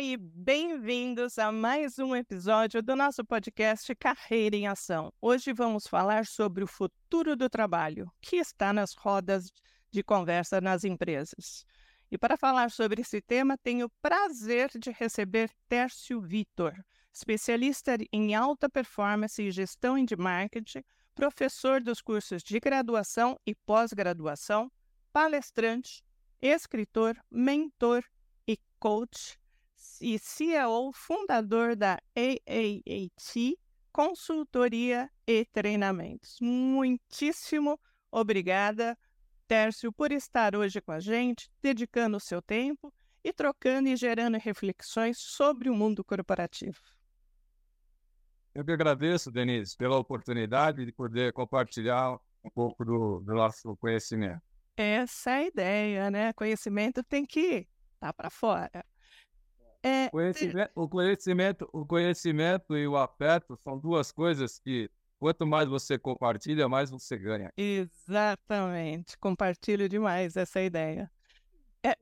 E bem-vindos a mais um episódio do nosso podcast Carreira em Ação. Hoje vamos falar sobre o futuro do trabalho, que está nas rodas de conversa nas empresas. E para falar sobre esse tema, tenho o prazer de receber Tércio Vitor, especialista em alta performance e gestão de marketing, professor dos cursos de graduação e pós-graduação, palestrante, escritor, mentor e coach e CEO fundador da AAAT Consultoria e Treinamentos. Muitíssimo obrigada, Tércio, por estar hoje com a gente, dedicando o seu tempo e trocando e gerando reflexões sobre o mundo corporativo. Eu que agradeço, Denise, pela oportunidade de poder compartilhar um pouco do, do nosso conhecimento. Essa é a ideia, né? Conhecimento tem que estar tá para fora. É, conhecimento, o, conhecimento, o conhecimento e o afeto são duas coisas que, quanto mais você compartilha, mais você ganha. Exatamente. Compartilho demais essa ideia. É,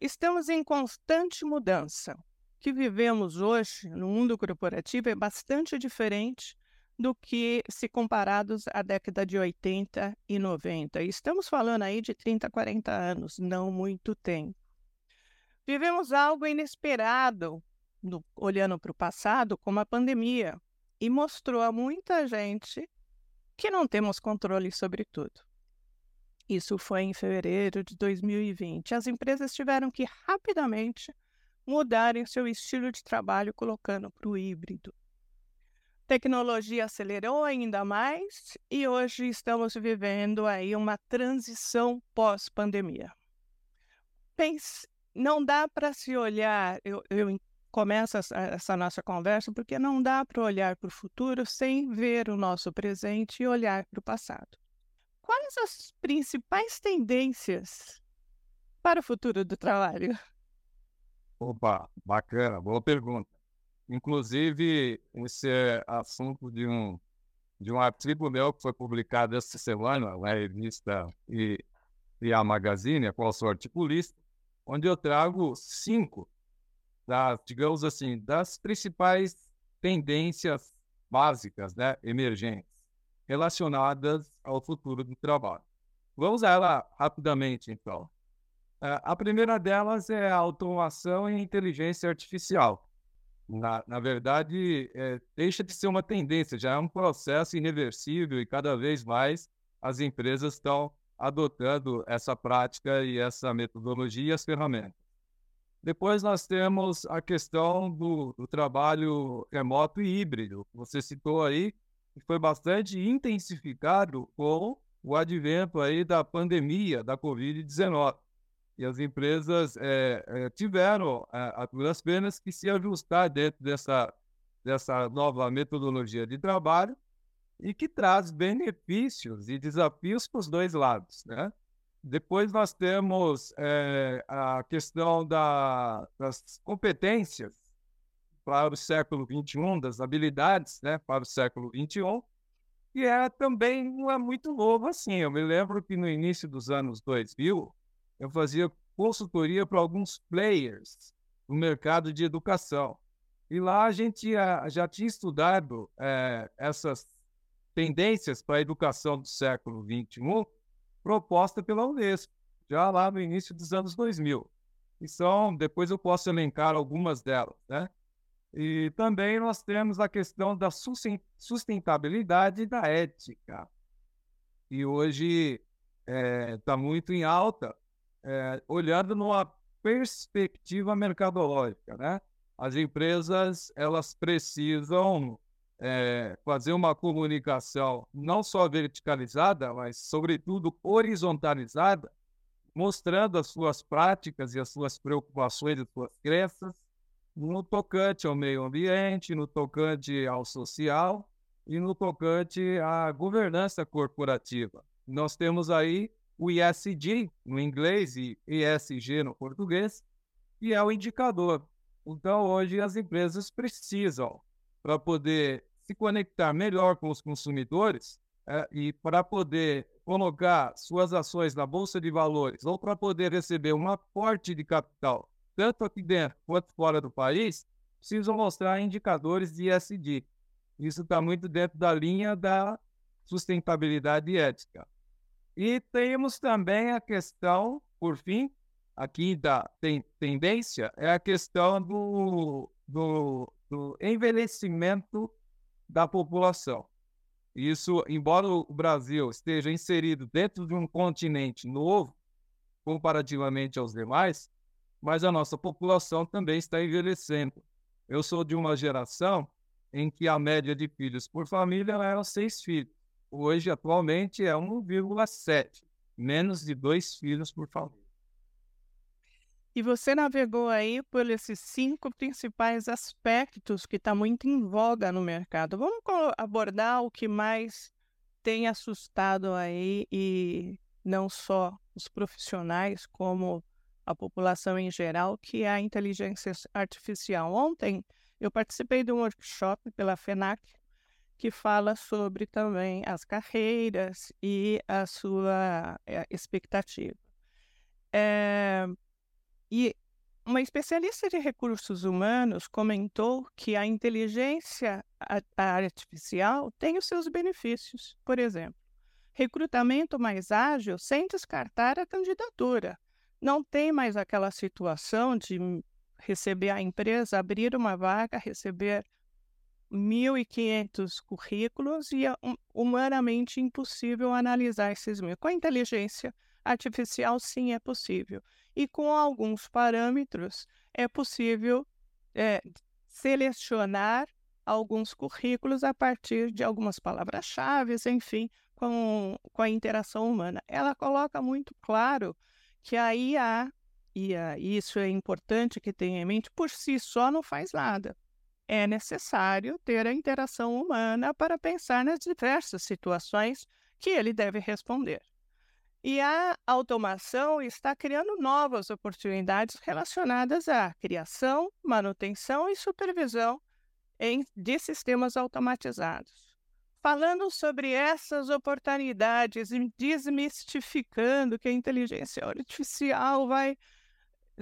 estamos em constante mudança. O que vivemos hoje no mundo corporativo é bastante diferente do que se comparados à década de 80 e 90. Estamos falando aí de 30, 40 anos, não muito tempo. Vivemos algo inesperado, no, olhando para o passado, como a pandemia, e mostrou a muita gente que não temos controle sobre tudo. Isso foi em fevereiro de 2020. As empresas tiveram que rapidamente mudarem seu estilo de trabalho, colocando para o híbrido. Tecnologia acelerou ainda mais e hoje estamos vivendo aí uma transição pós-pandemia. Pense, não dá para se olhar, eu, eu começo essa, essa, nossa conversa, porque não dá para olhar para o futuro sem ver o nosso presente e olhar para o passado. Quais as principais tendências para o futuro do trabalho? Opa, bacana, boa pergunta. Inclusive, esse é assunto de um, de um artigo meu que foi publicado esta semana na revista e, e a Magazine, a qual sou articulista, onde eu trago cinco, das, digamos assim, das principais tendências básicas, né, emergentes, relacionadas ao futuro do trabalho. Vamos a ela rapidamente, então. É, a primeira delas é a automação e inteligência artificial. Na, na verdade, é, deixa de ser uma tendência, já é um processo irreversível e cada vez mais as empresas estão adotando essa prática e essa metodologia e as ferramentas. Depois nós temos a questão do, do trabalho remoto e híbrido. Você citou aí que foi bastante intensificado com o advento aí da pandemia da Covid-19. E as empresas é, é, tiveram, a, a penas, que se ajustar dentro dessa, dessa nova metodologia de trabalho e que traz benefícios e desafios para os dois lados, né? Depois nós temos é, a questão da, das competências para o século XXI, das habilidades né, para o século XXI, e é também não é muito novo assim. Eu me lembro que no início dos anos 2000, eu fazia consultoria para alguns players no mercado de educação. E lá a gente já, já tinha estudado é, essas tendências para a educação do século XXI proposta pela Unesco, já lá no início dos anos 2000. E são, depois eu posso elencar algumas delas, né? E também nós temos a questão da sustentabilidade da ética. E hoje está é, tá muito em alta, é, olhando numa perspectiva mercadológica, né? As empresas elas precisam é, fazer uma comunicação não só verticalizada, mas, sobretudo, horizontalizada, mostrando as suas práticas e as suas preocupações e as suas crenças no tocante ao meio ambiente, no tocante ao social e no tocante à governança corporativa. Nós temos aí o ISD no inglês e ESG no português, que é o indicador. Então, hoje as empresas precisam para poder se conectar melhor com os consumidores é, e para poder colocar suas ações na bolsa de valores ou para poder receber um aporte de capital tanto aqui dentro quanto fora do país, precisam mostrar indicadores de ESG. Isso está muito dentro da linha da sustentabilidade ética. E temos também a questão, por fim, aqui da tem, tendência, é a questão do, do, do envelhecimento da população. Isso, embora o Brasil esteja inserido dentro de um continente novo, comparativamente aos demais, mas a nossa população também está envelhecendo. Eu sou de uma geração em que a média de filhos por família era seis filhos. Hoje, atualmente, é 1,7, menos de dois filhos por família. E você navegou aí por esses cinco principais aspectos que está muito em voga no mercado. Vamos abordar o que mais tem assustado aí e não só os profissionais, como a população em geral, que é a inteligência artificial. Ontem eu participei de um workshop pela FENAC que fala sobre também as carreiras e a sua é, expectativa. É, e uma especialista de recursos humanos comentou que a inteligência artificial tem os seus benefícios. Por exemplo, recrutamento mais ágil sem descartar a candidatura. Não tem mais aquela situação de receber a empresa, abrir uma vaga, receber 1.500 currículos e é humanamente impossível analisar esses mil. Com a inteligência artificial, sim, é possível e com alguns parâmetros é possível é, selecionar alguns currículos a partir de algumas palavras-chave, enfim, com, com a interação humana. Ela coloca muito claro que a IA, e isso é importante que tenha em mente, por si só não faz nada. É necessário ter a interação humana para pensar nas diversas situações que ele deve responder. E a automação está criando novas oportunidades relacionadas à criação, manutenção e supervisão em, de sistemas automatizados. Falando sobre essas oportunidades e desmistificando que a inteligência artificial vai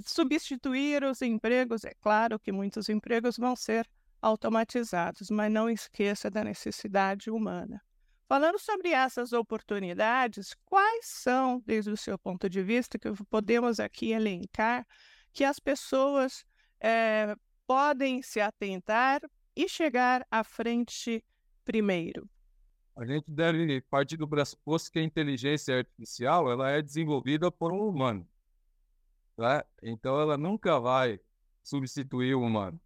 substituir os empregos, é claro que muitos empregos vão ser automatizados, mas não esqueça da necessidade humana. Falando sobre essas oportunidades, quais são, desde o seu ponto de vista, que podemos aqui elencar, que as pessoas é, podem se atentar e chegar à frente primeiro? A gente deve partir do pressuposto que a inteligência artificial ela é desenvolvida por um humano. Né? Então, ela nunca vai substituir o humano.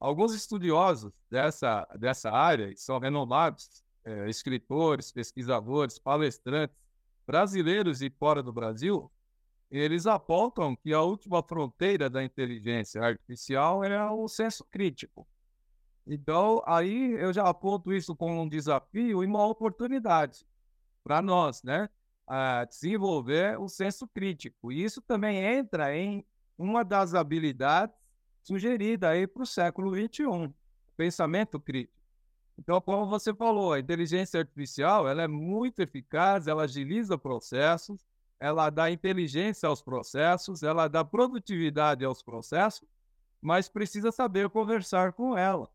Alguns estudiosos dessa, dessa área são renomados é, escritores, pesquisadores, palestrantes brasileiros e fora do Brasil, eles apontam que a última fronteira da inteligência artificial é o senso crítico. Então, aí eu já aponto isso como um desafio e uma oportunidade para nós, né? A desenvolver o senso crítico. E isso também entra em uma das habilidades sugeridas aí para o século XXI, pensamento crítico. Então, como você falou, a inteligência artificial ela é muito eficaz, ela agiliza processos, ela dá inteligência aos processos, ela dá produtividade aos processos, mas precisa saber conversar com ela.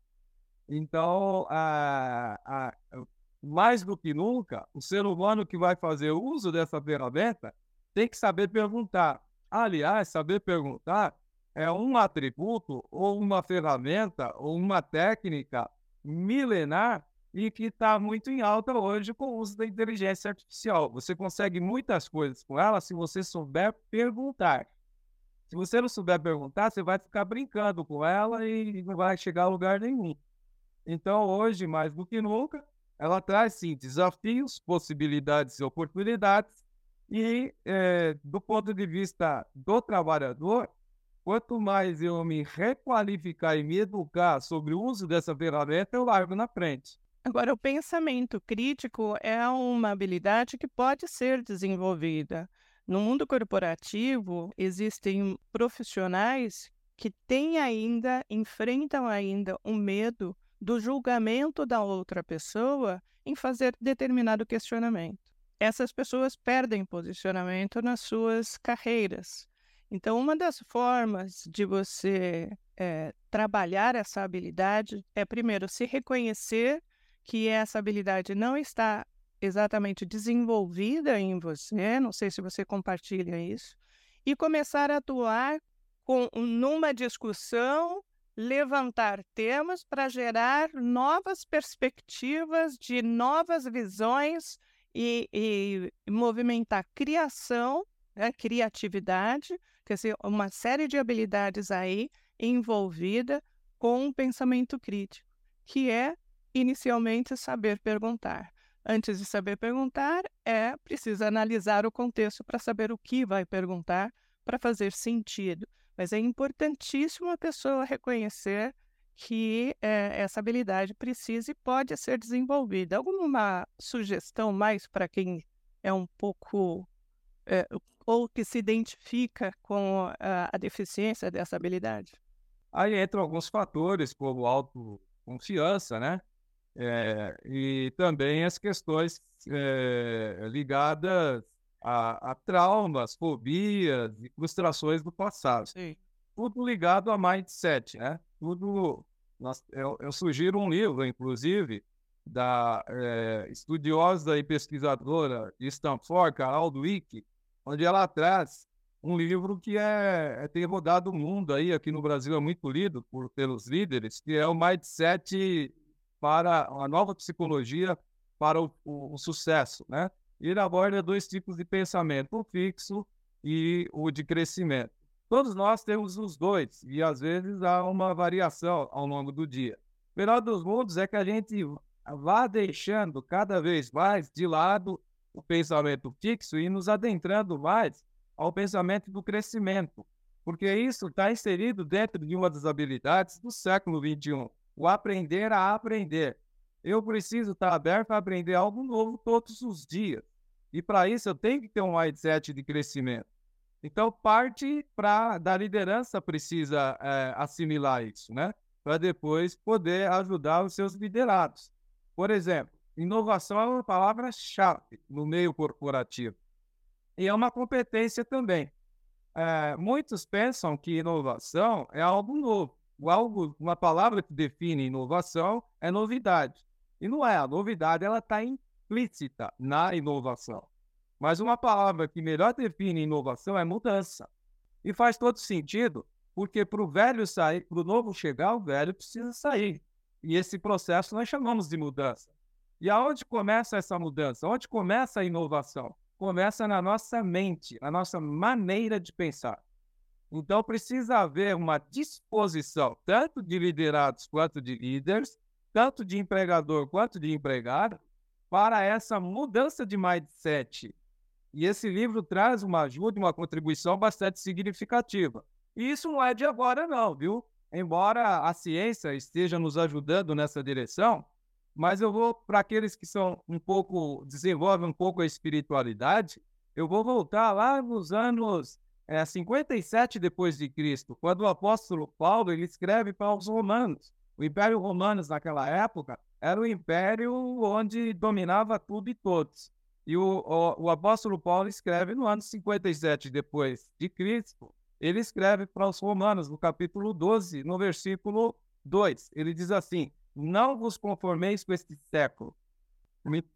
Então, a, a, mais do que nunca, o ser humano que vai fazer uso dessa ferramenta tem que saber perguntar. Aliás, saber perguntar é um atributo ou uma ferramenta ou uma técnica milenar e que está muito em alta hoje com o uso da inteligência artificial. Você consegue muitas coisas com ela se você souber perguntar. Se você não souber perguntar, você vai ficar brincando com ela e não vai chegar a lugar nenhum. Então, hoje, mais do que nunca, ela traz sim desafios, possibilidades e oportunidades. E, é, do ponto de vista do trabalhador, Quanto mais eu me requalificar e me educar sobre o uso dessa ferramenta, eu largo na frente. Agora, o pensamento crítico é uma habilidade que pode ser desenvolvida. No mundo corporativo, existem profissionais que têm ainda, enfrentam ainda o um medo do julgamento da outra pessoa em fazer determinado questionamento. Essas pessoas perdem posicionamento nas suas carreiras Então, uma das formas de você é, trabalhar essa habilidade é, primeiro, se reconhecer que essa habilidade não está exatamente desenvolvida em você, não sei se você compartilha isso, e começar a atuar com, numa discussão, levantar temas para gerar novas perspectivas de novas visões e, e movimentar criação, né, criatividade, quer dizer, uma série de habilidades aí envolvida com um pensamento crítico, que é inicialmente saber perguntar. Antes de saber perguntar, é preciso analisar o contexto para saber o que vai perguntar para fazer sentido. Mas é importantíssimo a pessoa reconhecer que é, essa habilidade precisa e pode ser desenvolvida. Alguma sugestão mais para quem é um pouco é, ou que se identifica com a, a deficiência dessa habilidade? Aí entram alguns fatores, como autoconfiança, né? É, e também as questões é, ligadas a, a, traumas, fobias e frustrações do passado. Sim. Tudo ligado a mindset, né? Tudo. Nós, eu, eu sugiro um livro, inclusive, da é, estudiosa e pesquisadora de Stanford, Carol Dweck, onde ela traz um livro que é, é, tem rodado o mundo aí, aqui no Brasil é muito lido por, pelos líderes, que é o Mindset para a nova psicologia para o, o, o sucesso, né? Ele aborda dois tipos de pensamento, o fixo e o de crescimento. Todos nós temos os dois, e às vezes há uma variação ao longo do dia. O melhor dos mundos é que a gente vá deixando cada vez mais de lado o pensamento fixo e nos adentrando mais ao pensamento do crescimento, porque isso está inserido dentro de uma das habilidades do século XXI, o aprender a aprender. Eu preciso estar aberto a aprender algo novo todos os dias. E para isso eu tenho que ter um mindset de crescimento. Então, parte pra, da liderança precisa é, assimilar isso, né? Para depois poder ajudar os seus liderados. Por exemplo, inovação é uma palavra-chave no meio corporativo. E é uma competência também. É, muitos pensam que inovação é algo novo. Algo, uma palavra que define inovação é novidade. E não é. A novidade ela está implícita na inovação. Mas uma palavra que melhor define inovação é mudança. E faz todo sentido, porque para o velho sair, para o novo chegar, o velho precisa sair. E esse processo nós chamamos de mudança. E aonde começa essa mudança? Onde começa a inovação? Começa na nossa mente, na nossa maneira de pensar. Então precisa haver uma disposição, tanto de liderados quanto de líderes, tanto de empregador quanto de empregado, para essa mudança de mindset. E esse livro traz uma ajuda, uma contribuição bastante significativa. E isso não é de agora, não, viu? Embora a ciência esteja nos ajudando nessa direção, mas eu vou para aqueles que são um pouco desenvolvem um pouco a espiritualidade, eu vou voltar lá nos anos é, 57 depois de Cristo, quando o apóstolo Paulo ele escreve para os romanos. O Império Romano naquela época era o império onde dominava tudo e todos. E o, o, o apóstolo Paulo escreve no ano 57 depois de Cristo, ele escreve para os romanos no capítulo 12, no versículo 2. Ele diz assim: não vos conformeis com este século.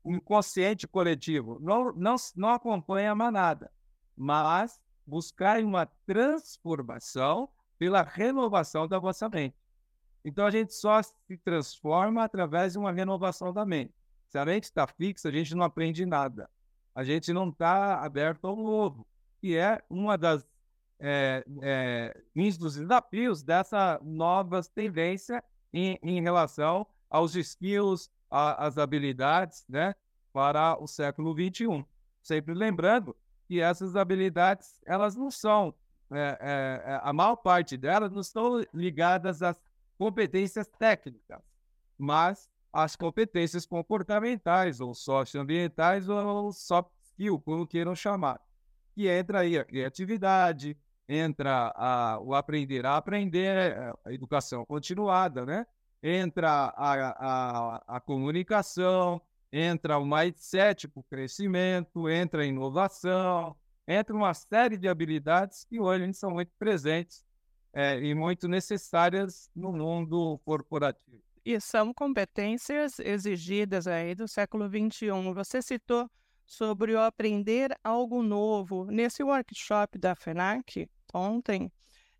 O inconsciente coletivo não, não, não acompanha a manada, mas buscai uma transformação pela renovação da vossa mente. Então a gente só se transforma através de uma renovação da mente. Se a mente está fixa, a gente não aprende nada. A gente não está aberto ao novo, que é uma das é, é, dos desafios dessa nova tendência em, em relação aos skills, às habilidades, né, para o século 21. Sempre lembrando que essas habilidades, elas não são, é, é, é, a maior parte delas não estão ligadas às competências técnicas, mas às competências comportamentais, ou socioambientais, ou soft skill, como queiram chamar. Que entra aí a criatividade, entra a, o aprender a aprender, é, a educação continuada, né? Entra a, a, a comunicação, entra o mindset para o crescimento, entra a inovação, entre uma série de habilidades que hoje são muito presentes é, e muito necessárias no mundo corporativo. E são competências exigidas aí do século XXI. Você citou sobre o aprender algo novo. Nesse workshop da FENAC, ontem,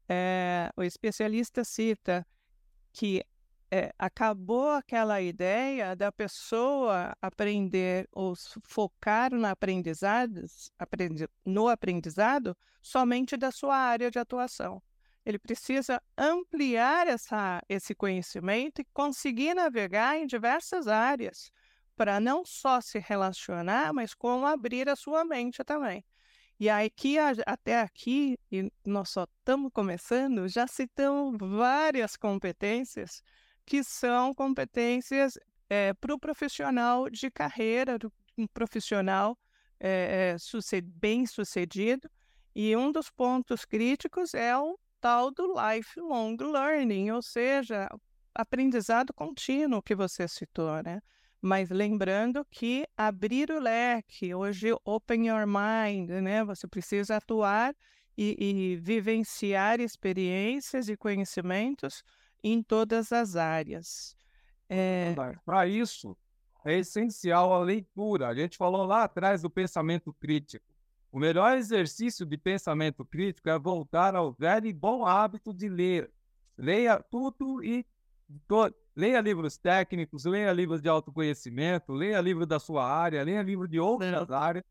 é, o especialista cita que é, acabou aquela ideia da pessoa aprender ou focar no aprendizado, no aprendizado somente da sua área de atuação. Ele precisa ampliar essa, esse conhecimento e conseguir navegar em diversas áreas, para não só se relacionar, mas como abrir a sua mente também. E aqui, até aqui, e nós só estamos começando, já citamos várias competências que são competências é, para o profissional de carreira, um profissional é, é, bem sucedido. E um dos pontos críticos é o tal do lifelong learning, ou seja, aprendizado contínuo que você citou, né? Mas lembrando que abrir o leque, hoje open your mind, né? Você precisa atuar e, e vivenciar experiências e conhecimentos em todas as áreas. É... Para isso, é essencial a leitura. A gente falou lá atrás do pensamento crítico. O melhor exercício de pensamento crítico é voltar ao velho e bom hábito de ler. Leia tudo e. leia livros técnicos, leia livros de autoconhecimento, leia livro da sua área, leia livro de outras áreas.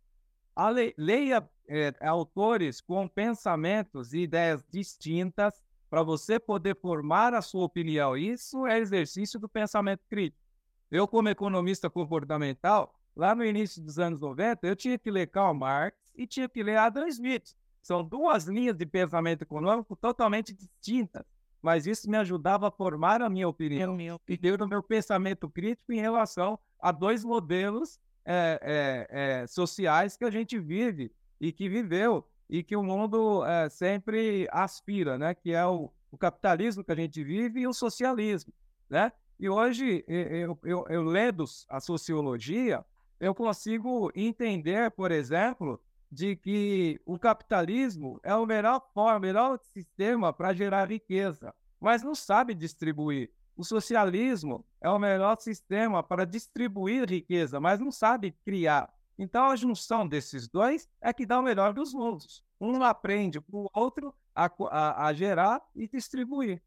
Le... Leia é, autores com pensamentos e ideias distintas para você poder formar a sua opinião. Isso é exercício do pensamento crítico. Eu, como economista comportamental, lá no início dos anos 90, eu tinha que ler Karl Marx e tinha que ler Adam Smith. São duas linhas de pensamento econômico totalmente distintas, mas isso me ajudava a formar a minha opinião e ter o meu pensamento crítico em relação a dois modelos é, é, é, sociais que a gente vive e que viveu e que o mundo é, sempre aspira, né? Que é o, o, capitalismo que a gente vive e o socialismo, né? E hoje, eu, eu, eu lendo a sociologia, eu consigo entender, por exemplo, de que o capitalismo é o melhor forma, o melhor sistema para gerar riqueza, mas não sabe distribuir. O socialismo é o melhor sistema para distribuir riqueza, mas não sabe criar. Então, a junção desses dois é que dá o melhor dos mundos. Um aprende para o outro a, a, a gerar e distribuir.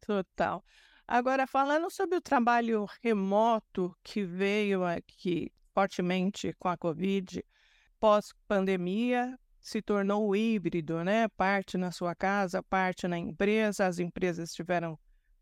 Total. Agora, falando sobre o trabalho remoto que veio aqui fortemente com a Covid, pós-pandemia, se tornou híbrido, né? Parte na sua casa, parte na empresa, as empresas tiveram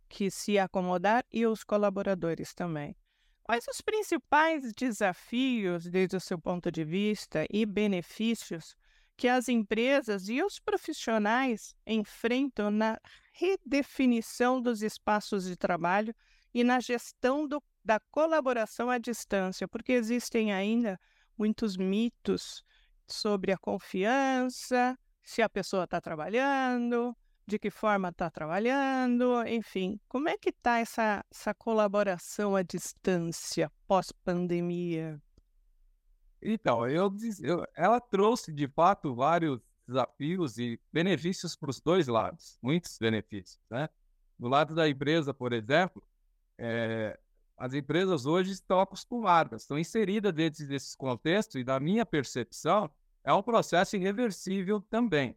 que se acomodar e os colaboradores também. Quais os principais desafios, desde o seu ponto de vista, e benefícios que as empresas e os profissionais enfrentam na redefinição dos espaços de trabalho e na gestão do, da colaboração à distância? Porque existem ainda muitos mitos sobre a confiança, se a pessoa está trabalhando, de que forma está trabalhando, enfim, como é que está essa, essa colaboração à distância pós-pandemia? Então, eu, eu, ela trouxe de fato vários desafios e benefícios para os dois lados, muitos benefícios, né? Do lado da empresa, por exemplo, é, as empresas hoje estão acostumadas, estão inseridas dentro desse contexto e, da minha percepção, é um processo irreversível também.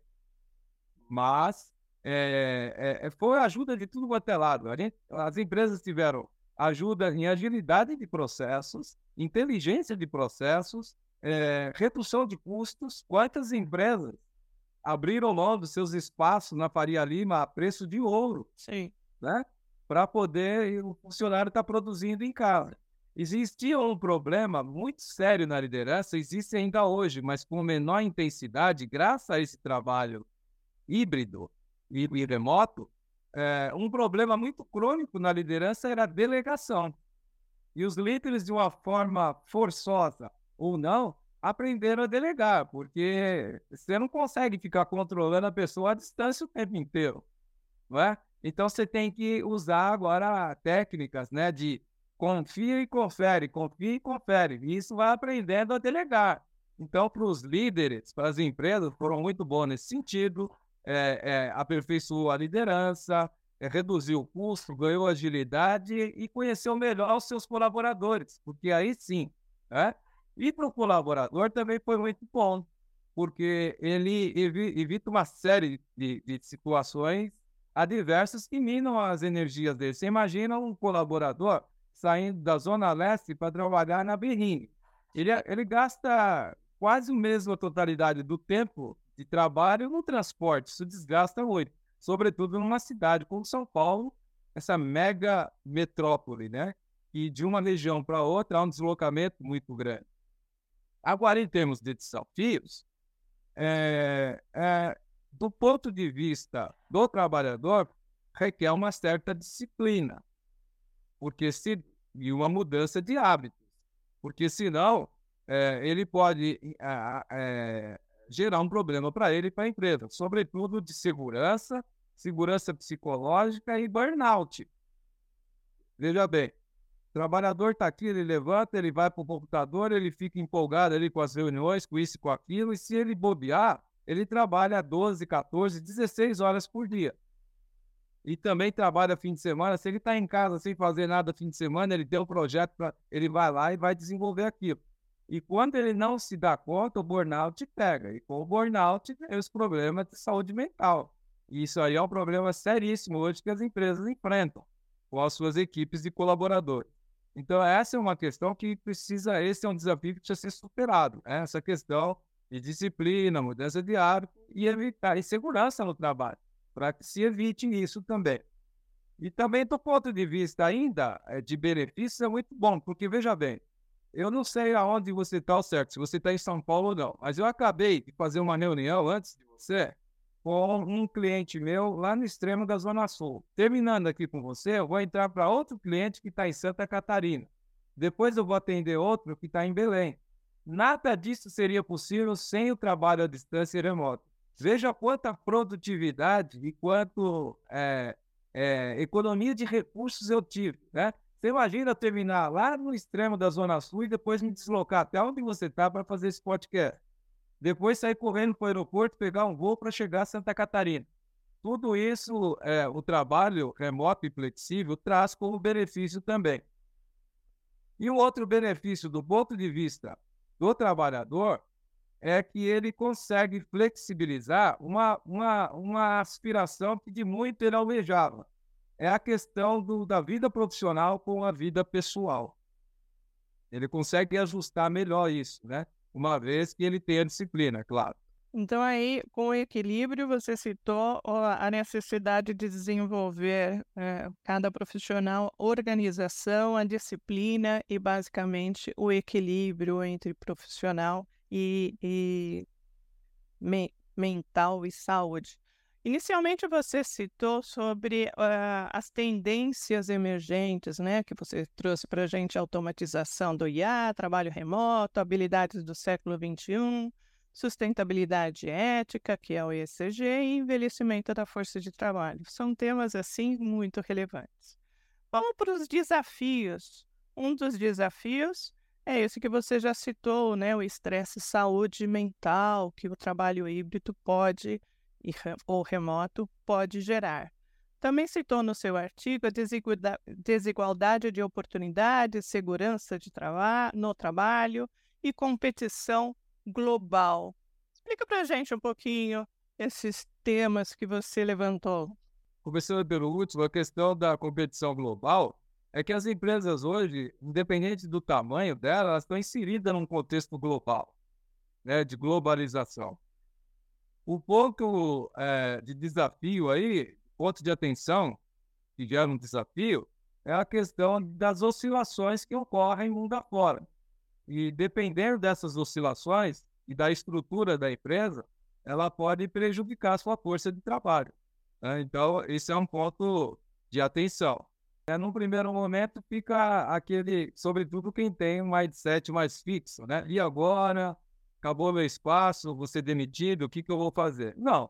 Mas é, é, foi ajuda de tudo quanto é lado. Gente, as empresas tiveram ajuda em agilidade de processos, inteligência de processos, é, redução de custos. Quantas empresas abriram logo seus espaços na Faria Lima a preço de ouro? Sim. Né? Para poder o funcionário estar tá produzindo em casa. Existia um problema muito sério na liderança, existe ainda hoje, mas com menor intensidade, graças a esse trabalho híbrido e, e remoto, é, um problema muito crônico na liderança era a delegação. E os líderes, de uma forma forçosa ou não, aprenderam a delegar, porque você não consegue ficar controlando a pessoa à distância o tempo inteiro, não é? Então você tem que usar agora técnicas, né, de confia e confere, confia e confere. E isso vai aprendendo a delegar. Então, para os líderes, para as empresas, foram muito bons nesse sentido. É, é, aperfeiçoou a liderança, é, reduziu o custo, ganhou agilidade e conheceu melhor os seus colaboradores, porque aí sim. Né? E para o colaborador também foi muito bom, porque ele evita uma série de, de situações adversas que minam as energias dele. Você imagina um colaborador saindo da Zona Leste para trabalhar na Berrini. Ele, ele gasta quase a mesma totalidade do tempo de trabalho no transporte. Isso desgasta muito, sobretudo numa cidade como São Paulo, essa mega metrópole, né? E de uma região para outra há um deslocamento muito grande. Agora, em termos de desafios, é, é, do ponto de vista do trabalhador, requer uma certa disciplina, porque se e uma mudança de hábitos, porque senão é, ele pode é, gerar um problema para ele e para a empresa, sobretudo de segurança, segurança psicológica e burnout. Veja bem, o trabalhador está aqui, ele levanta, ele vai para o computador, ele fica empolgado ali com as reuniões, com isso com aquilo, e se ele bobear, ele trabalha 12, 14, 16 horas por dia. E também trabalha fim de semana. Se ele está em casa sem fazer nada fim de semana, ele tem um projeto para. Ele vai lá e vai desenvolver aquilo. E quando ele não se dá conta, o burnout pega. E com o burnout, tem os problemas de saúde mental. E isso aí é um problema seríssimo hoje que as empresas enfrentam com as suas equipes de colaboradores. Então, essa é uma questão que precisa, esse é um desafio que precisa ser superado, né? essa questão de disciplina, mudança de hábito e evitar insegurança no trabalho, para que se evite isso também. E também, do ponto de vista ainda eh, de benefícios, é muito bom, porque veja bem, eu não sei aonde você está certo, se você está em São Paulo ou não, mas eu acabei de fazer uma reunião antes de você com um cliente meu lá no extremo da Zona Sul. Terminando aqui com você, eu vou entrar para outro cliente que está em Santa Catarina. Depois eu vou atender outro que está em Belém. Nada disso seria possível sem o trabalho à distância e remoto. Veja quanta produtividade e quanto é, é, economia de recursos eu tive. Né? Você imagina terminar lá no extremo da Zona Sul e depois me deslocar até onde você está para fazer esse podcast depois sair correndo para o aeroporto, pegar um voo para chegar a Santa Catarina. Tudo isso, é, o trabalho remoto e flexível traz como benefício também. E um outro benefício do ponto de vista do trabalhador é que ele consegue flexibilizar uma, uma, uma aspiração que de muito ele almejava. É a questão do, da vida profissional com a vida pessoal. Ele consegue ajustar melhor isso, né? uma vez que ele tenha disciplina, claro. Então, aí, com o equilíbrio, você citou a necessidade de desenvolver é, cada profissional, organização, a disciplina e, basicamente, o equilíbrio entre profissional e, e me, mental e saúde. Inicialmente você citou sobre uh, as tendências emergentes, né, que você trouxe para a gente, automatização do IA, trabalho remoto, habilidades do século XXI, sustentabilidade ética, que é o ESG, e envelhecimento da força de trabalho. São temas, assim, muito relevantes. Vamos para os desafios. Um dos desafios é esse que você já citou, né, o estresse saúde mental que o trabalho híbrido pode ou remoto pode gerar. Também citou no seu artigo a desigualdade de oportunidades, segurança de traba no trabalho e competição global. Explica para a gente um pouquinho esses temas que você levantou. Começando pelo último, a questão da competição global é que as empresas hoje, independente do tamanho delas, elas estão inseridas num contexto global, né, de globalização. O ponto é, de desafio aí, ponto de atenção, que gera um desafio, é a questão das oscilações que ocorrem mundo afora. E dependendo dessas oscilações e da estrutura da empresa, ela pode prejudicar a sua força de trabalho. Né? Então, esse é um ponto de atenção. É, num primeiro momento, fica aquele, sobretudo quem tem um mindset mais fixo, né? E agora? acabou meu espaço, ser demitido, o que, que eu vou fazer? Não.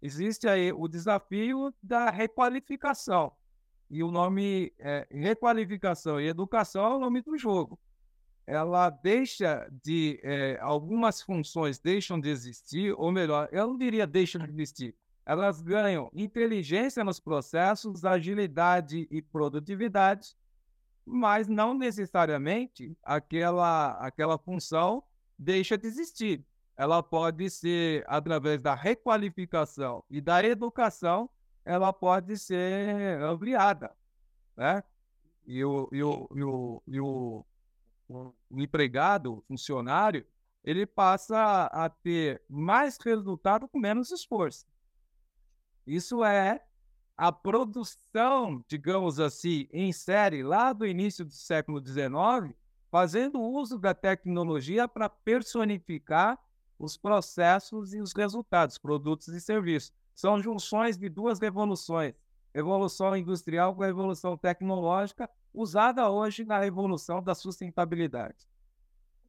Existe aí o desafio da requalificação. E o nome é, requalificação e educação é o nome do jogo. Ela deixa de é, algumas funções deixam de existir, ou melhor, eu não diria deixam de existir. Elas ganham inteligência nos processos, agilidade e produtividade, mas não necessariamente aquela aquela função deixa de existir. Ela pode ser através da requalificação e da educação, ela pode ser ampliada, né? E o, e o, e o, e o o empregado, o funcionário, ele passa a ter mais resultado com menos esforço. Isso é a produção, digamos assim, em série lá do início do século XIX, fazendo uso da tecnologia para personificar os processos e os resultados, produtos e serviços. São junções de duas revoluções, revolução industrial com a revolução tecnológica, usada hoje na revolução da sustentabilidade.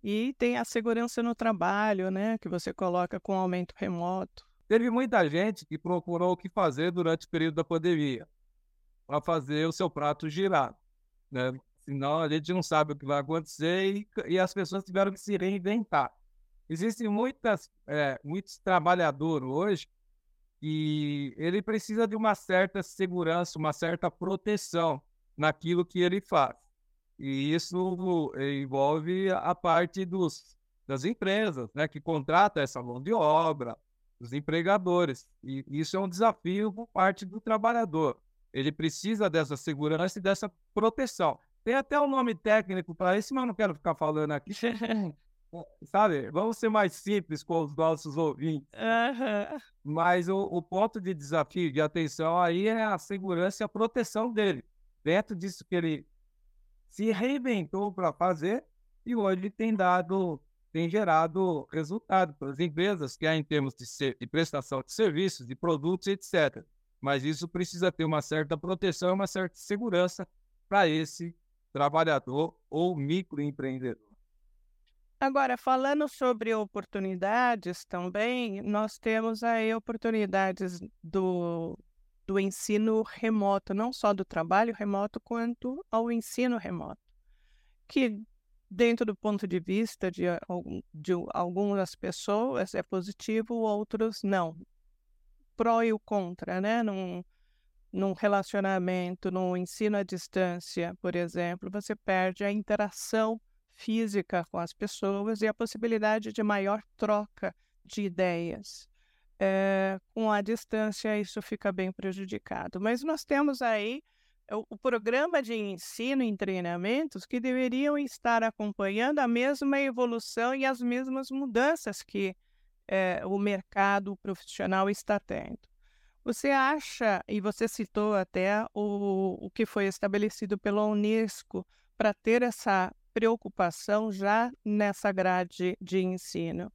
E tem a segurança no trabalho, né, que você coloca com aumento remoto. Teve muita gente que procurou o que fazer durante o período da pandemia para fazer o seu prato girar, né? Senão a gente não sabe o que vai acontecer e, e as pessoas tiveram que se reinventar. Existem muitas, é, muitos trabalhadores hoje e ele precisa de uma certa segurança, uma certa proteção naquilo que ele faz. E isso envolve a parte dos, das empresas, né, que contrata essa mão de obra, os empregadores. E isso é um desafio por parte do trabalhador. Ele precisa dessa segurança e dessa proteção. Tem até um nome técnico para isso, mas não quero ficar falando aqui. Sabe, vamos ser mais simples com os nossos ouvintes. Uhum. Mas o, o ponto de desafio, de atenção aí é a segurança e a proteção dele dentro disso que ele se reinventou para fazer e hoje tem dado, tem gerado resultado para as empresas, que é em termos de, ser, de prestação de serviços, de produtos, etc. Mas isso precisa ter uma certa proteção e uma certa segurança para esse trabalhador ou microempreendedor. Agora, falando sobre oportunidades também, nós temos aí oportunidades do do ensino remoto, não só do trabalho remoto, quanto ao ensino remoto, que dentro do ponto de vista de, de algumas pessoas é positivo, outros não. Pró e o contra, né? Num, num relacionamento, no ensino à distância, por exemplo, você perde a interação física com as pessoas e a possibilidade de maior troca de ideias é, com a distância isso fica bem prejudicado. Mas nós temos aí o, o, programa de ensino e treinamentos que deveriam estar acompanhando a mesma evolução e as mesmas mudanças que é, o mercado profissional está tendo. Você acha, e você citou até o, o que foi estabelecido pela Unesco para ter essa preocupação já nessa grade de ensino.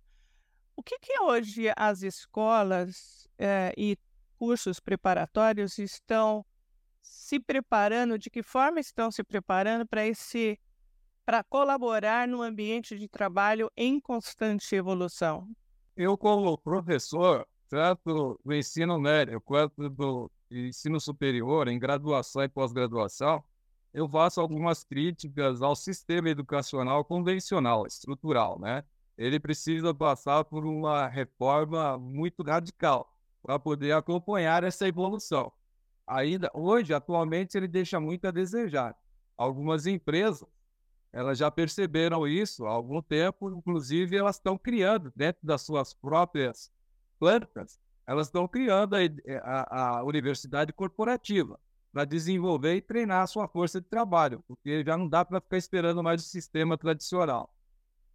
O que, que hoje as escolas eh, e cursos preparatórios estão se preparando, de que forma estão se preparando para esse para colaborar no ambiente de trabalho em constante evolução? Eu, como professor, tanto do ensino médio quanto do ensino superior, em graduação e pós-graduação, eu faço algumas críticas ao sistema educacional convencional, estrutural, né? Ele precisa passar por uma reforma muito radical para poder acompanhar essa evolução. Ainda hoje, atualmente, ele deixa muito a desejar. Algumas empresas, elas já perceberam isso há algum tempo, inclusive elas estão criando dentro das suas próprias plantas, elas estão criando a, a, a universidade corporativa para desenvolver e treinar a sua força de trabalho, porque já não dá para ficar esperando mais o sistema tradicional.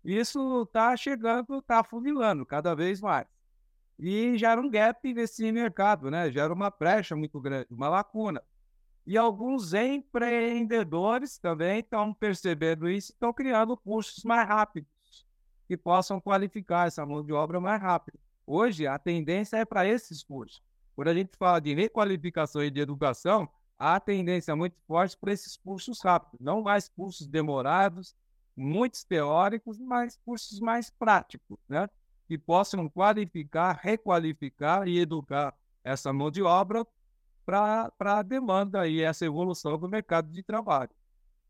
Isso está chegando, está funilando cada vez mais. E gera um gap nesse mercado, né? Gera uma brecha muito grande, uma lacuna. E alguns empreendedores também estão percebendo isso, estão criando cursos mais rápidos que possam qualificar essa mão de obra mais rápido. Hoje, a tendência é para esses cursos. Quando a gente fala de requalificação e de educação, há tendência muito forte para esses cursos rápidos, não mais cursos demorados, muitos teóricos, mas cursos mais práticos, né? Que possam qualificar, requalificar e educar essa mão de obra para a demanda e essa evolução do mercado de trabalho.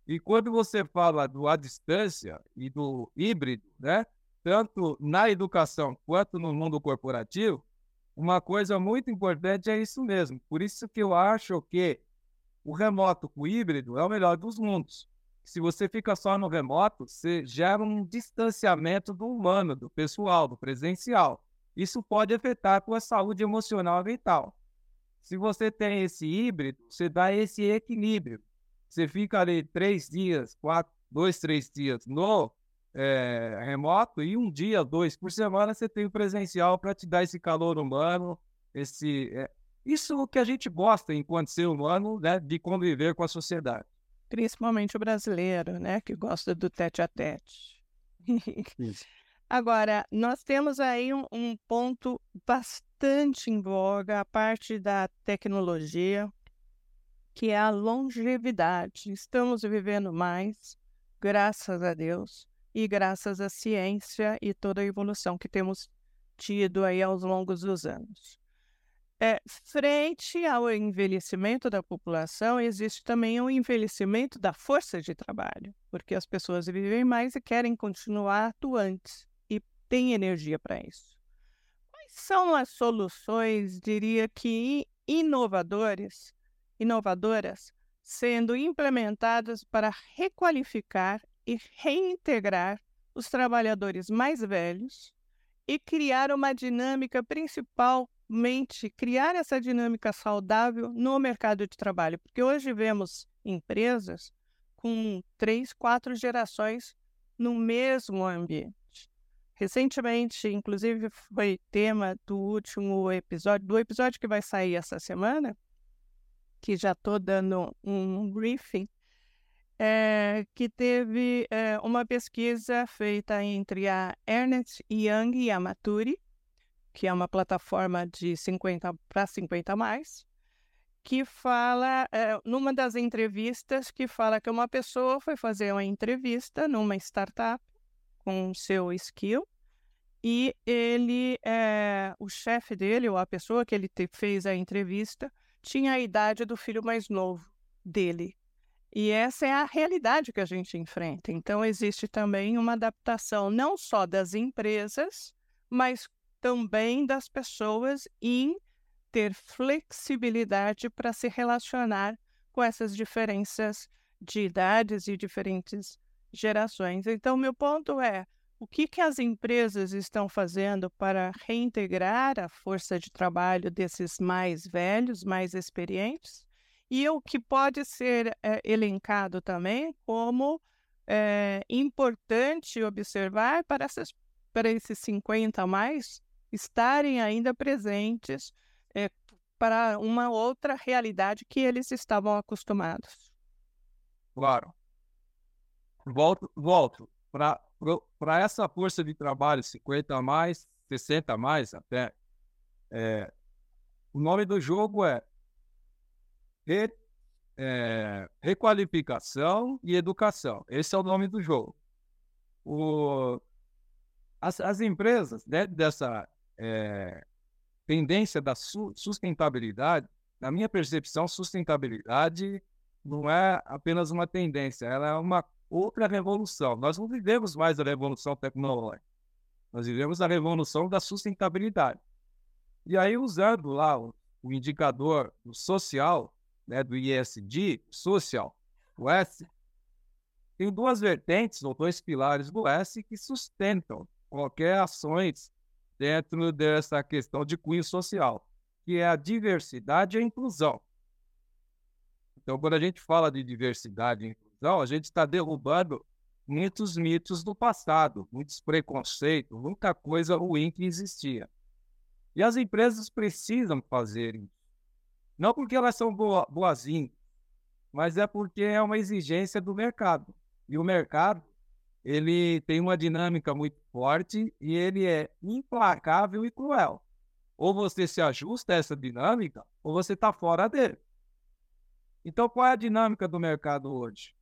E quando você fala do à distância e do híbrido, né? Tanto na educação quanto no mundo corporativo, uma coisa muito importante é isso mesmo. Por isso que eu acho que o remoto com o híbrido é o melhor dos mundos. Se você fica só no remoto, você gera um distanciamento do humano, do pessoal, do presencial. Isso pode afetar a saúde emocional e mental. Se você tem esse híbrido, você dá esse equilíbrio. Você fica ali três dias, quatro, dois, três dias no é, remoto e um dia, dois por semana você tem o presencial para te dar esse calor humano, esse é, isso que a gente gosta enquanto ser humano, né, de conviver com a sociedade. Principalmente o brasileiro, né, que gosta do tete a tete. Agora, nós temos aí um, um ponto bastante em voga, a parte da tecnologia, que é a longevidade. Estamos vivendo mais, graças a Deus e graças à ciência e toda a evolução que temos tido aí aos longos dos anos. É, frente ao envelhecimento da população, existe também o envelhecimento da força de trabalho, porque as pessoas vivem mais e querem continuar atuantes e têm energia para isso. Quais são as soluções, diria que inovadoras, inovadoras, sendo implementadas para requalificar e reintegrar os trabalhadores mais velhos e criar uma dinâmica, principalmente criar essa dinâmica saudável no mercado de trabalho, porque hoje vemos empresas com três, quatro gerações no mesmo ambiente. Recentemente, inclusive, foi tema do último episódio, do episódio que vai sair essa semana, que já estou dando um briefing é, que teve é, uma pesquisa feita entre a Ernest Young e a Maturi, que é uma plataforma de 50 para 50 mais, que fala, é, numa das entrevistas, que fala que uma pessoa foi fazer uma entrevista numa startup com seu skill, e ele, o chefe dele, ou a pessoa que ele te, fez a entrevista, tinha a idade do filho mais novo dele, e essa é a realidade que a gente enfrenta. Então, existe também uma adaptação não só das empresas, mas também das pessoas em ter flexibilidade para se relacionar com essas diferenças de idades e diferentes gerações. Então, meu ponto é: o que, que as empresas estão fazendo para reintegrar a força de trabalho desses mais velhos, mais experientes? e o que pode ser é, elencado também como é, importante observar para, essas, para esses 50 a mais estarem ainda presentes é, para uma outra realidade que eles estavam acostumados. Claro. Volto, volto. Para essa força de trabalho, 50 a mais, 60 a mais até, é, o nome do jogo é re, é, requalificação e educação. Esse é o nome do jogo. O, as, as empresas, dentro dessa é, tendência da su, sustentabilidade, na minha percepção, sustentabilidade não é apenas uma tendência, ela é uma outra revolução. Nós não vivemos mais a revolução tecnológica, nós vivemos a revolução da sustentabilidade. E aí, usando lá o, o indicador social, né, do ISD, social, o S, tem duas vertentes ou dois pilares do S que sustentam qualquer ações dentro dessa questão de cunho social, que é a diversidade e a inclusão. Então, quando a gente fala de diversidade e inclusão, a gente está derrubando muitos mitos do passado, muitos preconceitos, muita coisa ruim que existia. E as empresas precisam fazer isso. Não porque elas são boa, boazinhas, mas é porque é uma exigência do mercado. E o mercado, ele tem uma dinâmica muito forte e ele é implacável e cruel. Ou você se ajusta a essa dinâmica, ou você está fora dele. Então, qual é a dinâmica do mercado hoje?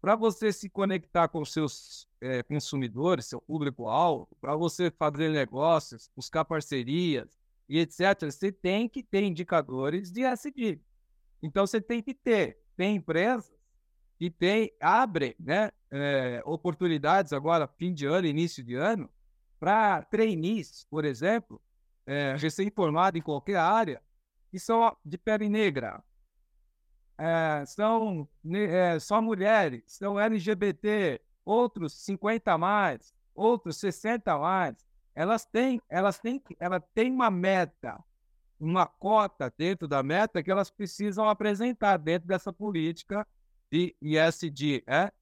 Para você se conectar com seus é, consumidores, seu público-alvo, para você fazer negócios, buscar parcerias, e etc., você tem que ter indicadores de SD. Então, você tem que ter. Tem empresas que tem, abre né, é, oportunidades agora, fim de ano, início de ano, para trainees, por exemplo, é, recém-formado em qualquer área, que são de pele negra, é, são é, só mulheres, são LGBT, outros 50 a mais, outros 60 a mais. Elas têm, elas têm, ela tem uma meta, uma cota dentro da meta que elas precisam apresentar dentro dessa política de ISD, é?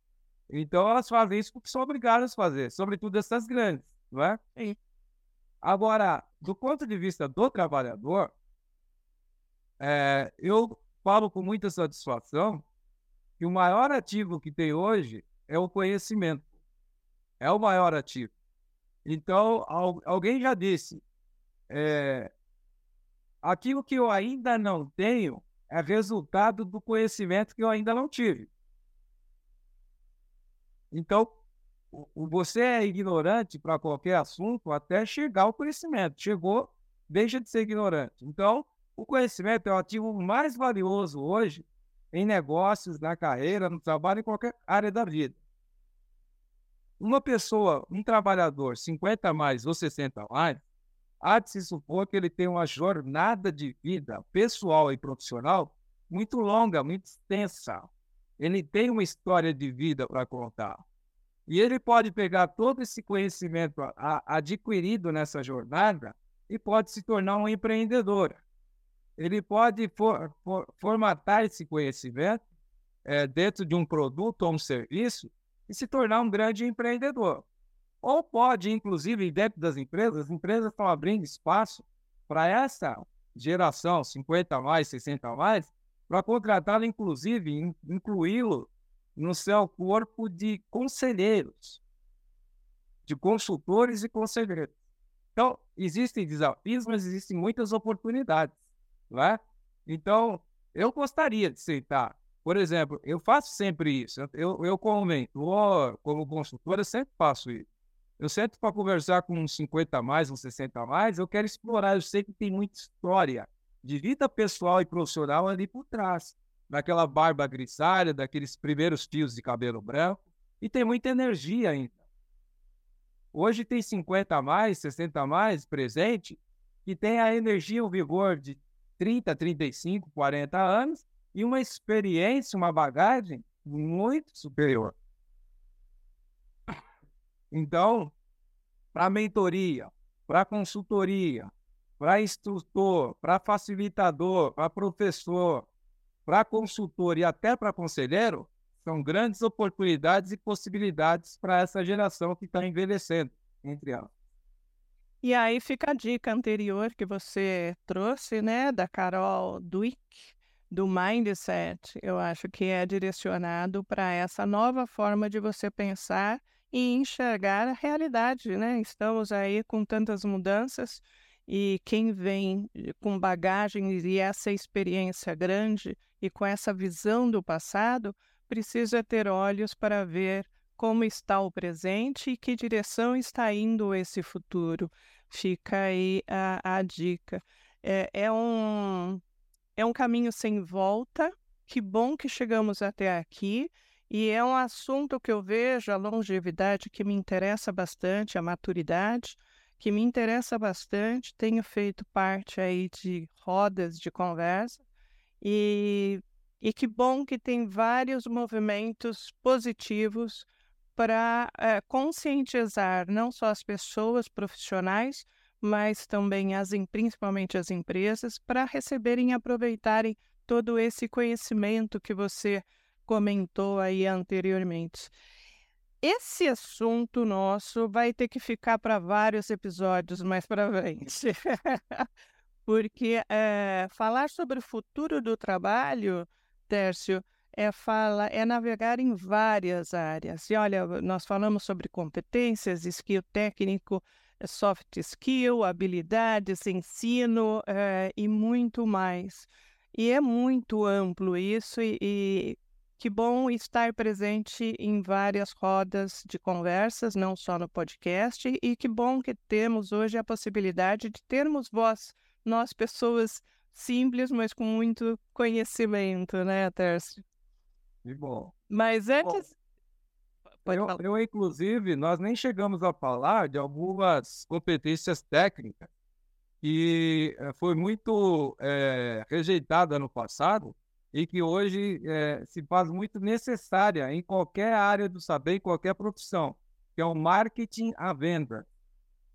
Então elas fazem isso porque são obrigadas a fazer, sobretudo essas grandes, não é? Sim. Agora, do ponto de vista do trabalhador, é, eu falo com muita satisfação que o maior ativo que tem hoje é o conhecimento. É o maior ativo. Então, alguém já disse, é, aquilo que eu ainda não tenho é resultado do conhecimento que eu ainda não tive. Então, você é ignorante para qualquer assunto até chegar ao conhecimento. Chegou, deixa de ser ignorante. Então, o conhecimento é o ativo mais valioso hoje em negócios, na carreira, no trabalho, em qualquer área da vida. Uma pessoa, um trabalhador, 50 a mais ou 60 a mais, há de se supor que ele tem uma jornada de vida pessoal e profissional muito longa, muito extensa. Ele tem uma história de vida para contar. E ele pode pegar todo esse conhecimento adquirido nessa jornada e pode se tornar um empreendedor ele pode for, for, formatar esse conhecimento é, dentro de um produto ou um serviço e se tornar um grande empreendedor. Ou pode, inclusive, dentro das empresas, as empresas estão abrindo espaço para essa geração 50 a mais, 60 a mais, para contratá-lo, inclusive, incluí-lo no seu corpo de conselheiros, de consultores e conselheiros. Então, existem desafios, mas existem muitas oportunidades né? Então, eu gostaria de aceitar. Por exemplo, eu faço sempre isso. Eu, eu como mentor, como consultor, eu sempre faço isso. Eu sento para conversar com uns 50 a mais, uns 60 a mais, eu quero explorar. Eu sei que tem muita história de vida pessoal e profissional ali por trás. Daquela barba grisalha, daqueles primeiros fios de cabelo branco. E tem muita energia ainda. Hoje tem 50 a mais, 60 a mais presente, que tem a energia, o vigor de 30, 35, 40 anos e uma experiência, uma bagagem muito superior. Então, para mentoria, para consultoria, para instrutor, para facilitador, para professor, para consultor e até para conselheiro, são grandes oportunidades e possibilidades para essa geração que está envelhecendo, entre elas. E aí fica a dica anterior que você trouxe, né, da Carol Dweck, do Mindset, eu acho que é direcionado para essa nova forma de você pensar e enxergar a realidade, né? Estamos aí com tantas mudanças e quem vem com bagagem e essa experiência grande e com essa visão do passado precisa ter olhos para ver como está o presente e que direção está indo esse futuro. Fica aí a, a dica. É, é, um, é um caminho sem volta. Que bom que chegamos até aqui. E é um assunto que eu vejo, a longevidade, que me interessa bastante, a maturidade, que me interessa bastante. Tenho feito parte aí de rodas de conversa. E, e que bom que tem vários movimentos positivos para é, conscientizar não só as pessoas profissionais, mas também as, principalmente as empresas, para receberem e aproveitarem todo esse conhecimento que você comentou aí anteriormente. Esse assunto nosso vai ter que ficar para vários episódios mais para frente, porque é, falar sobre o futuro do trabalho, Tércio, é, fala, é navegar em várias áreas. E olha, nós falamos sobre competências, skill técnico, eh, soft skill, habilidades, ensino é, e muito mais. E é muito amplo isso, e, e que bom estar presente em várias rodas de conversas, não só no podcast, e que bom que temos hoje a possibilidade de termos voz, nós pessoas simples, mas com muito conhecimento, né, Tércio? Que bom. Mas antes. Bom, eu, eu, inclusive, nós nem chegamos a falar de algumas competências técnicas que eh, foi muito é, rejeitada no passado e que hoje é, se faz muito necessária em qualquer área do saber, em qualquer profissão, que é o marketing à venda.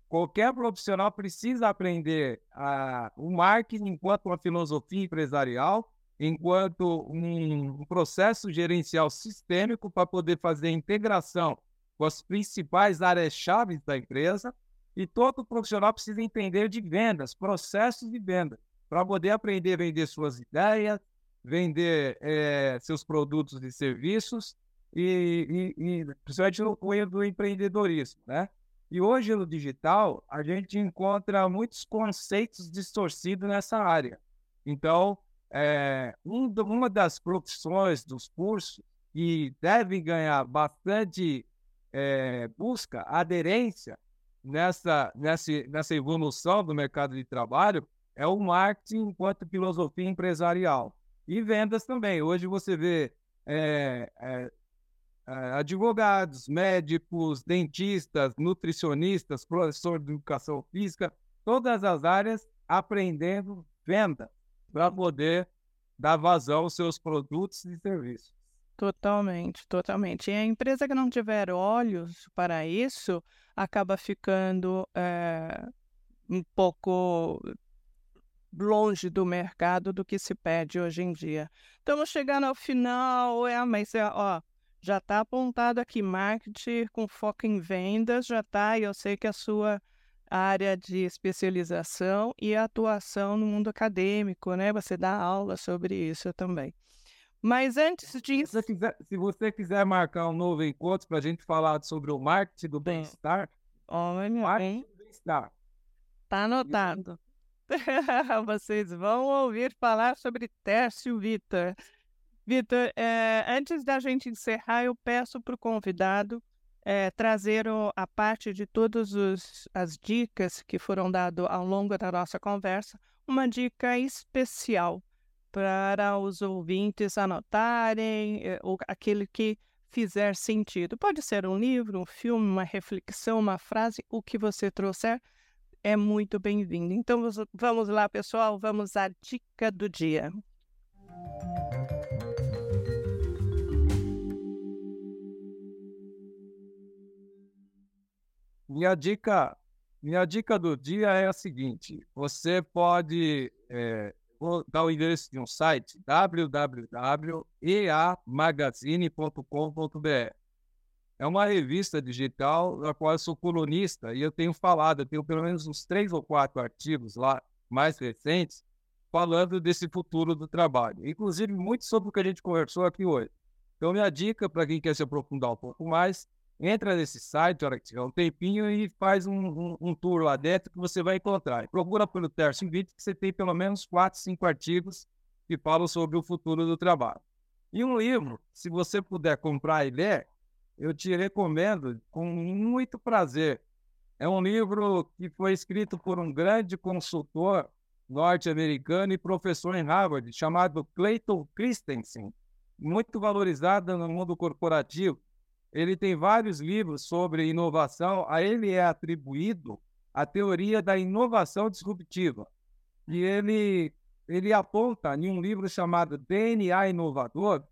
Qualquer profissional precisa aprender a, o marketing enquanto uma filosofia empresarial, enquanto um, um processo gerencial sistêmico para poder fazer a integração com as principais áreas-chave da empresa. E todo profissional precisa entender de vendas, processos de venda, para poder aprender a vender suas ideias, vender é, seus produtos e serviços, e, e, e principalmente no cunho do empreendedorismo, né? E hoje no digital, a gente encontra muitos conceitos distorcidos nessa área. Então, é, um, uma das profissões dos cursos que devem ganhar bastante é, busca, aderência nessa, nessa, nessa evolução do mercado de trabalho é o marketing enquanto filosofia empresarial. E vendas também. Hoje você vê é, é, eh, advogados, médicos, dentistas, nutricionistas, professor de educação física, todas as áreas aprendendo venda para poder dar vazão aos seus produtos e serviços. Totalmente, totalmente. E a empresa que não tiver olhos para isso acaba ficando é, um pouco longe do mercado do que se pede hoje em dia. Estamos chegando ao final, é, mas é, ó, já está apontado aqui marketing com foco em vendas, já está, e eu sei que a sua área de especialização e atuação no mundo acadêmico, né? Você dá aula sobre isso também. Mas antes disso. Se você quiser, se você quiser marcar um novo encontro para a gente falar sobre o marketing do bem-estar, olha, marketing do bem-estar. Está anotado. Vocês vão ouvir falar sobre Tércio Vitor. Vitor, é, antes da gente encerrar, eu peço para o convidado é, trazer o, a parte de todas as dicas que foram dadas ao longo da nossa conversa, uma dica especial para os ouvintes anotarem, é, ou aquele que fizer sentido. Pode ser um livro, um filme, uma reflexão, uma frase, o que você trouxer é muito bem-vindo. Então vamos lá, pessoal, vamos à dica do dia. Minha dica, minha dica do dia é a seguinte: você pode é, dar o endereço de um site www.eamagazine.com.br. É uma revista digital na qual eu sou colunista e eu tenho falado, eu tenho pelo menos uns três ou quatro artigos lá mais recentes falando desse futuro do trabalho, inclusive muito sobre o que a gente conversou aqui hoje. Então, minha dica para quem quer se aprofundar um pouco mais entra nesse site, hora que tiver um tempinho, e faz um, um, um, tour lá dentro que você vai encontrar. procura pelo Terço Vídeo que você tem pelo menos quatro, cinco artigos que falam sobre o futuro do trabalho. E um livro, se você puder comprar e ler, eu te recomendo com muito prazer. É um livro que foi escrito por um grande consultor norte-americano e professor em Harvard, chamado Clayton Christensen, muito valorizado no mundo corporativo ele tem vários livros sobre inovação. A ele é atribuído a teoria da inovação disruptiva. E ele, ele aponta em um livro chamado DNA Inovador,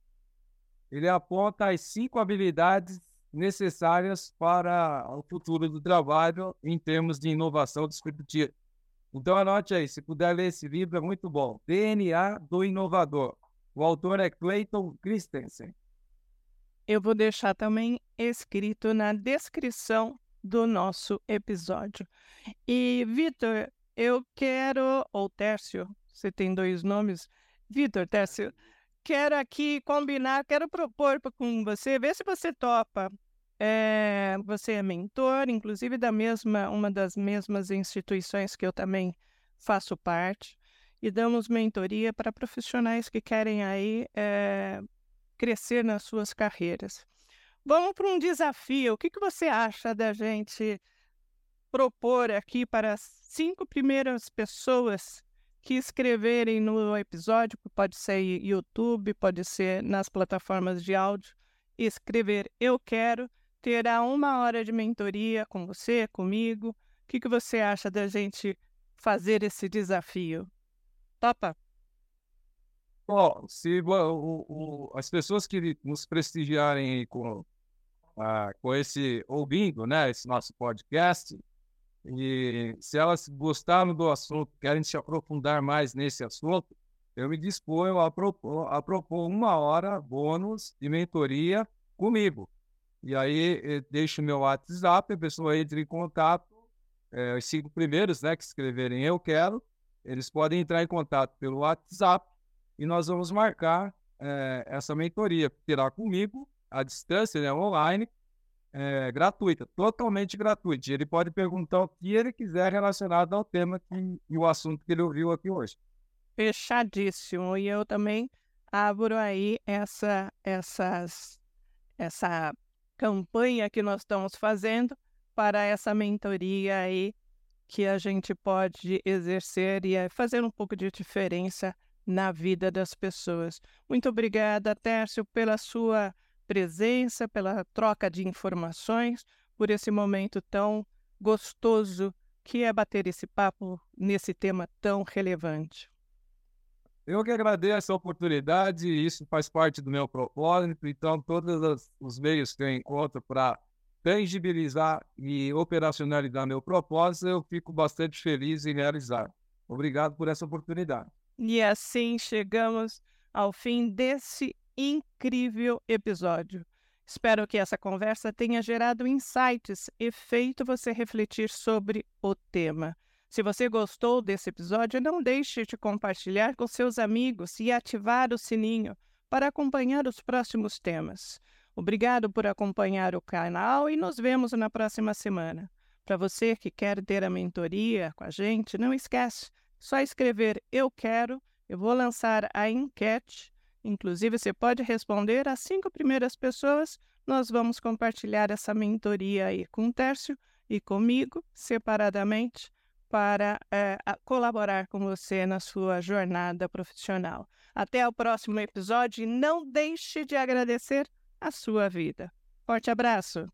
ele aponta as cinco habilidades necessárias para o futuro do trabalho em termos de inovação disruptiva. Então anote aí, se puder ler esse livro é muito bom. DNA do Inovador. O autor é Clayton Christensen. Eu vou deixar também escrito na descrição do nosso episódio. E, Vitor, eu quero, ou Tércio, você tem dois nomes. Vitor, Tércio, quero aqui combinar, quero propor com você, ver se você topa. É, você é mentor, inclusive da mesma, uma das mesmas instituições que eu também faço parte, e damos mentoria para profissionais que querem aí é, crescer nas suas carreiras. Vamos para um desafio. O que, que você acha da gente propor aqui para as cinco primeiras pessoas que escreverem no episódio, pode ser YouTube, pode ser nas plataformas de áudio, escrever eu quero, terá uma hora de mentoria com você, comigo. O que, que você acha da gente fazer esse desafio? Topa? Bom, se o, o, as pessoas que nos prestigiarem com, ah, com esse ouvindo, né, esse nosso podcast, e se elas gostaram do assunto, querem se aprofundar mais nesse assunto, eu me disponho a propor, a propor uma hora bônus de mentoria comigo. E aí eh, deixo meu WhatsApp, a pessoa entra em contato, é, os cinco primeiros né, que escreverem eu quero, eles podem entrar em contato pelo WhatsApp e nós vamos marcar é, essa mentoria. Terá comigo, à distância, né, online, é, gratuita, totalmente gratuita. Ele pode perguntar o que ele quiser relacionado ao tema que, e o assunto que ele ouviu aqui hoje. Fechadíssimo. E eu também abro aí essa, essas, essa campanha que nós estamos fazendo para essa mentoria aí que a gente pode exercer e fazer um pouco de diferença na vida das pessoas. Muito obrigada, Tércio, pela sua presença, pela troca de informações, por esse momento tão gostoso que é bater esse papo nesse tema tão relevante. Eu que agradeço a oportunidade, isso faz parte do meu propósito, então todos os meios que eu encontro para tangibilizar e operacionalizar meu propósito, eu fico bastante feliz em realizar. Obrigado por essa oportunidade. E assim chegamos ao fim desse incrível episódio. Espero que essa conversa tenha gerado insights e feito você refletir sobre o tema. Se você gostou desse episódio, não deixe de compartilhar com seus amigos e ativar o sininho para acompanhar os próximos temas. Obrigado por acompanhar o canal e nos vemos na próxima semana. Para você que quer ter a mentoria com a gente, não esquece, só escrever eu quero, eu vou lançar a enquete Inclusive, você pode responder as cinco primeiras pessoas. Nós vamos compartilhar essa mentoria aí com o Tércio e comigo, separadamente, para é, colaborar com você na sua jornada profissional. Até o próximo episódio e não deixe de agradecer a sua vida. Forte abraço!